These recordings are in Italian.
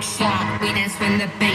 backshot. We dance when the band.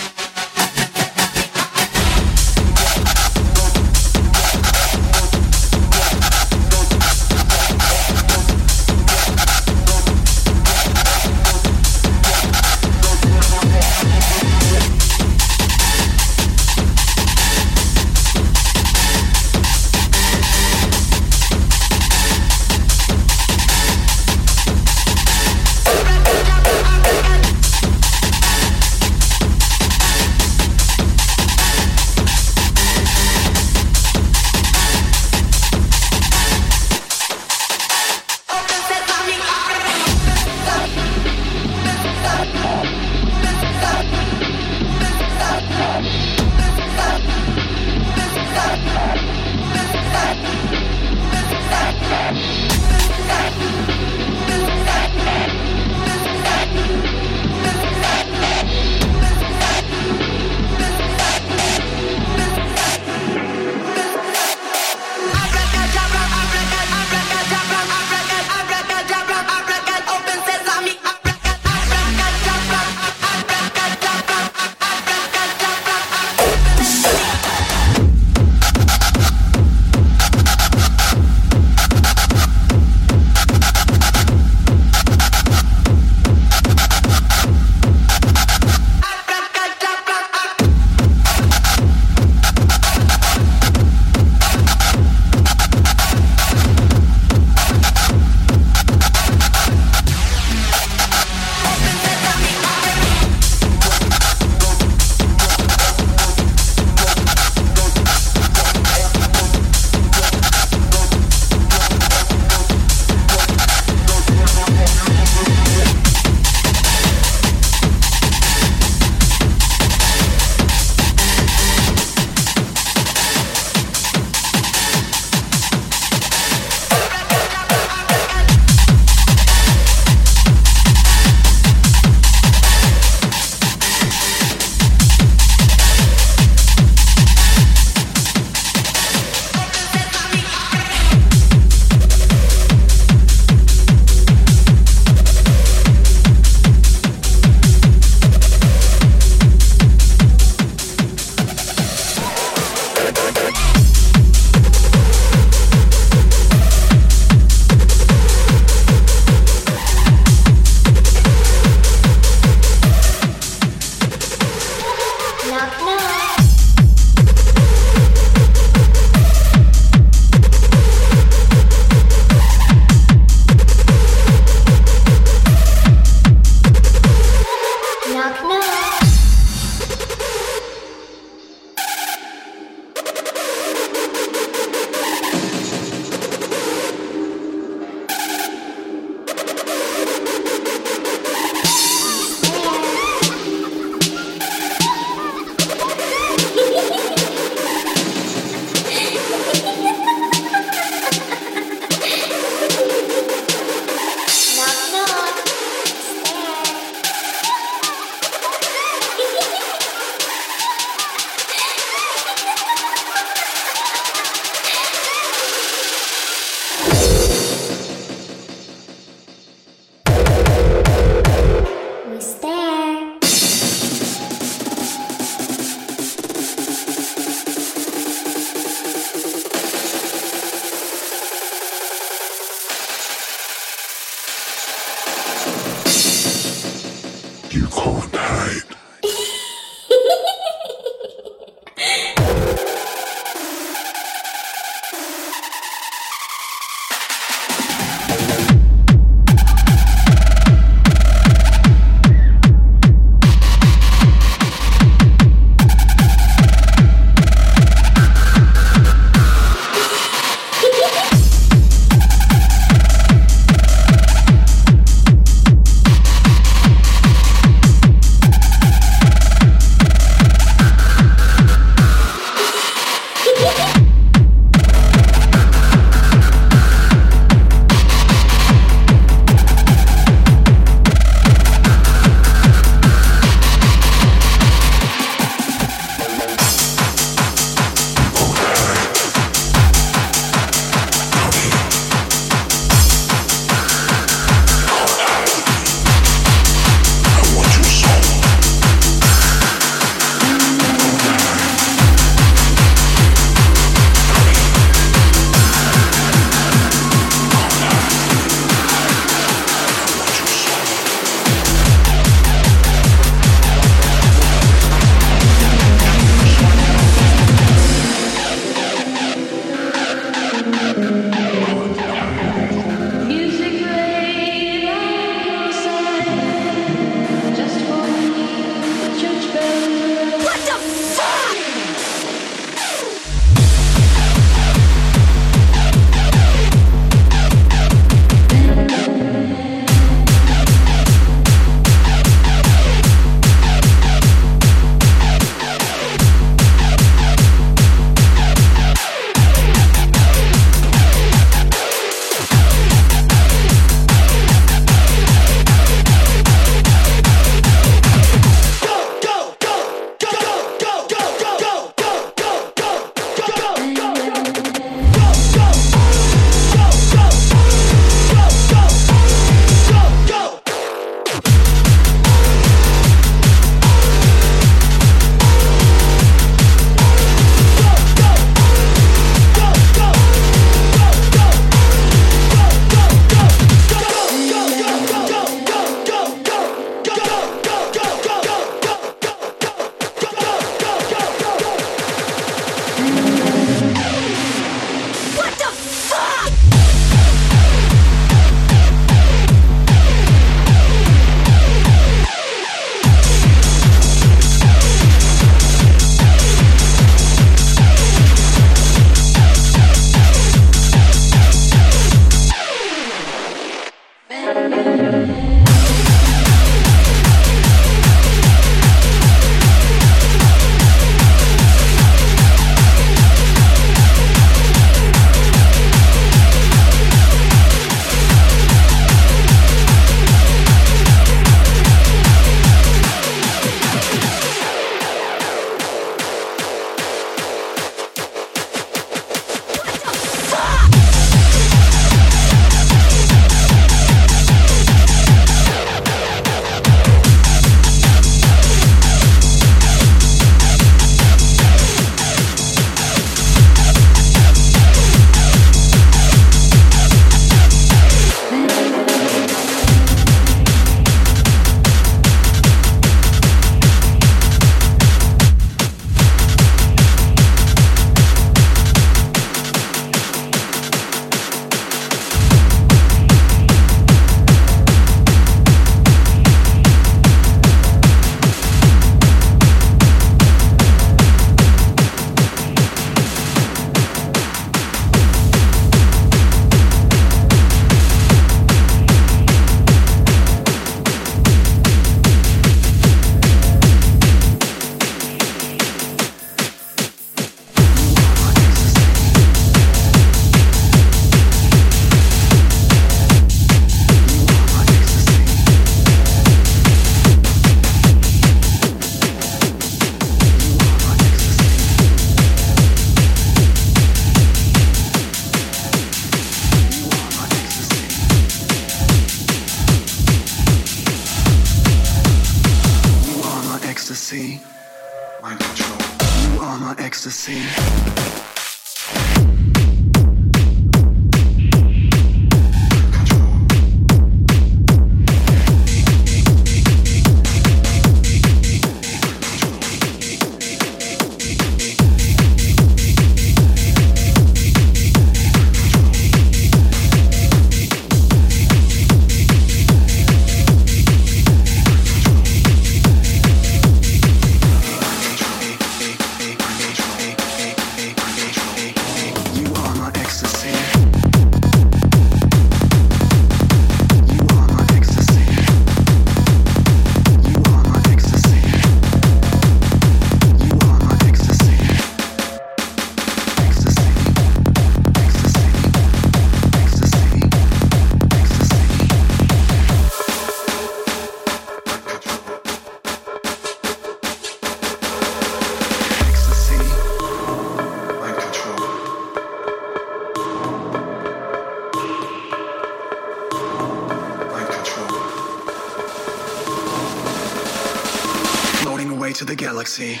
Ecstasy.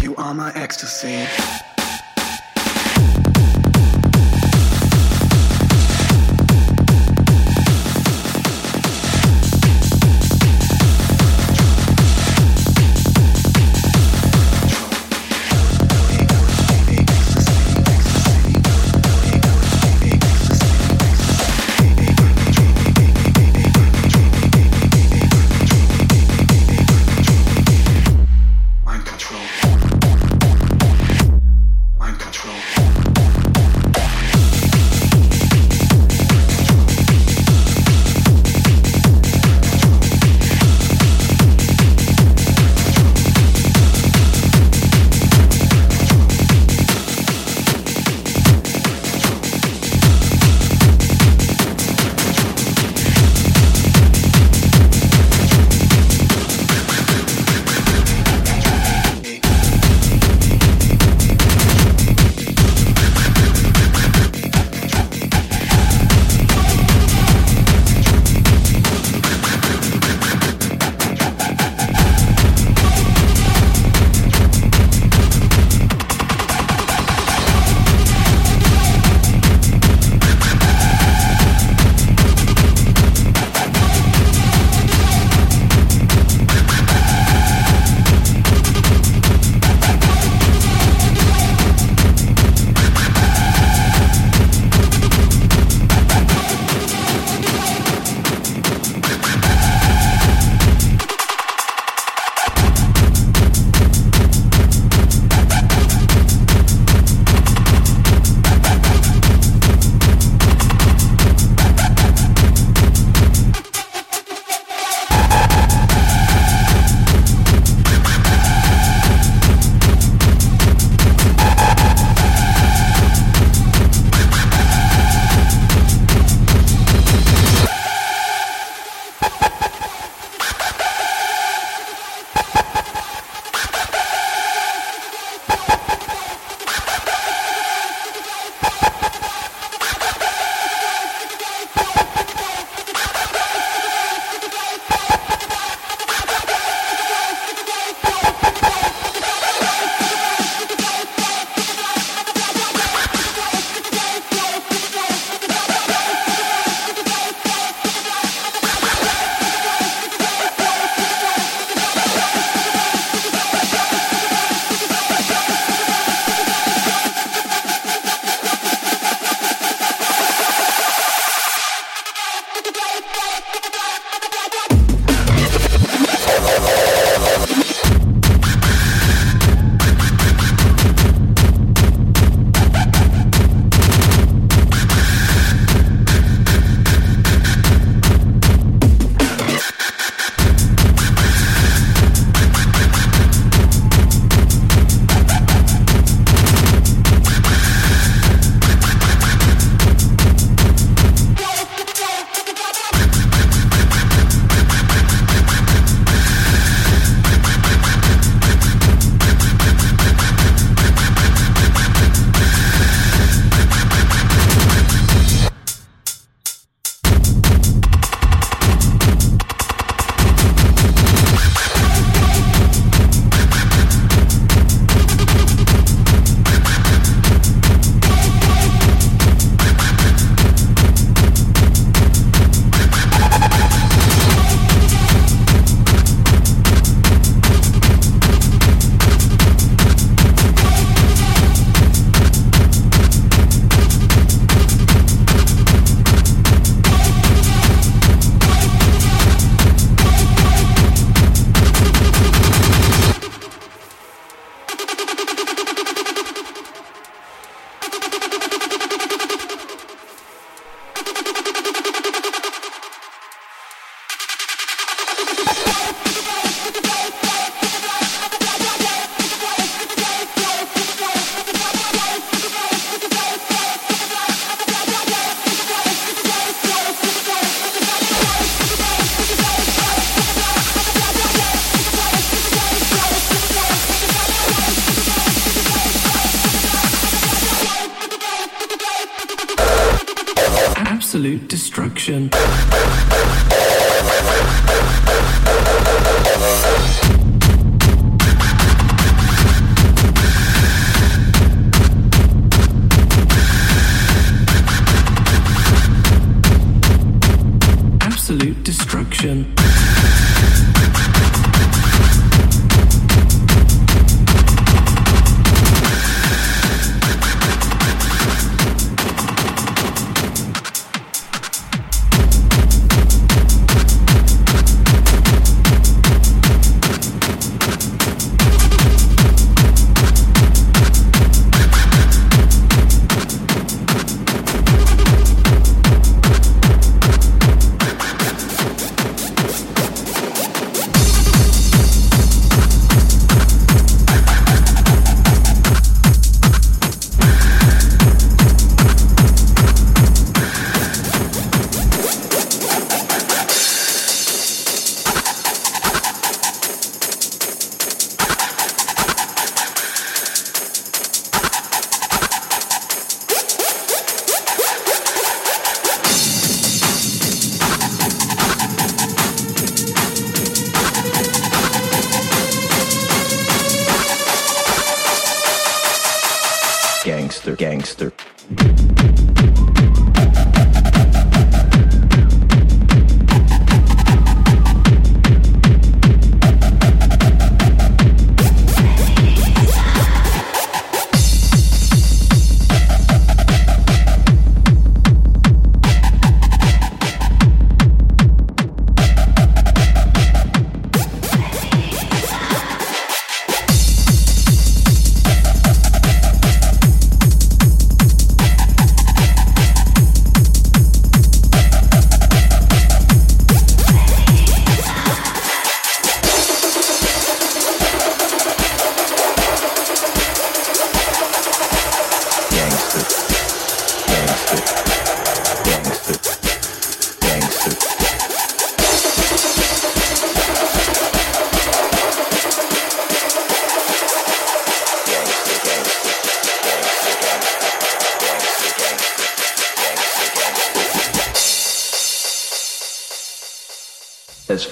You are my ecstasy.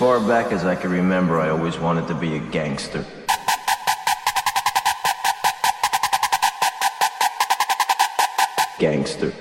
far back as I can remember, I always wanted to be a gangster. Gangster.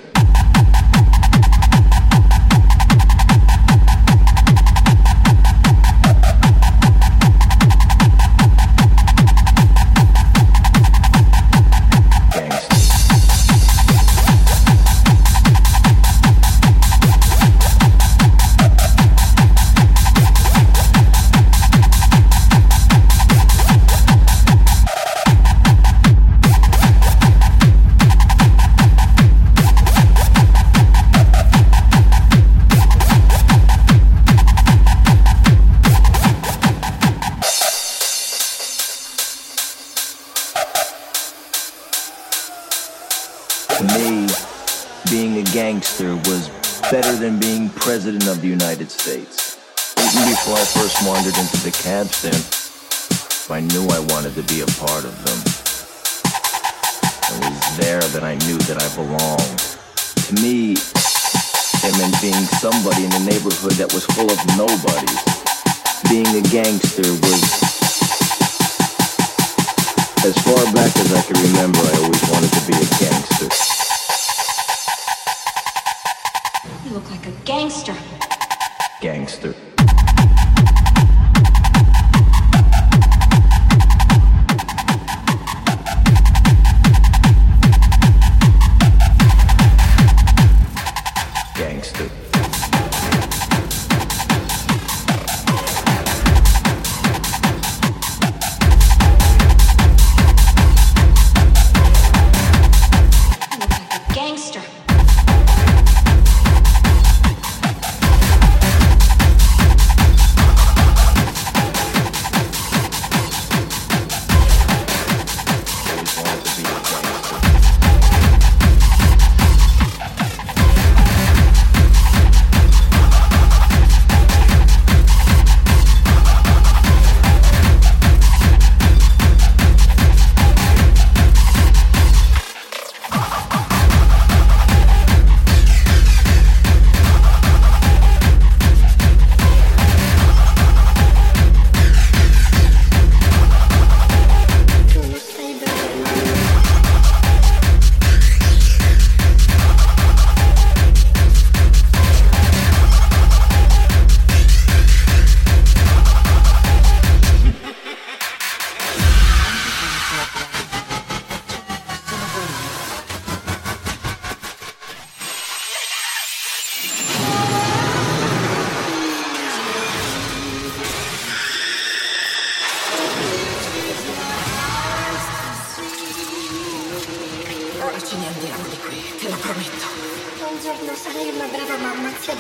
giorno sarai una brava mamma, ti ho.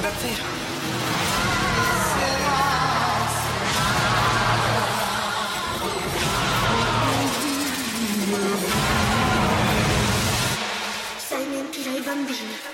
Davvero? Sai mentire ai bambini.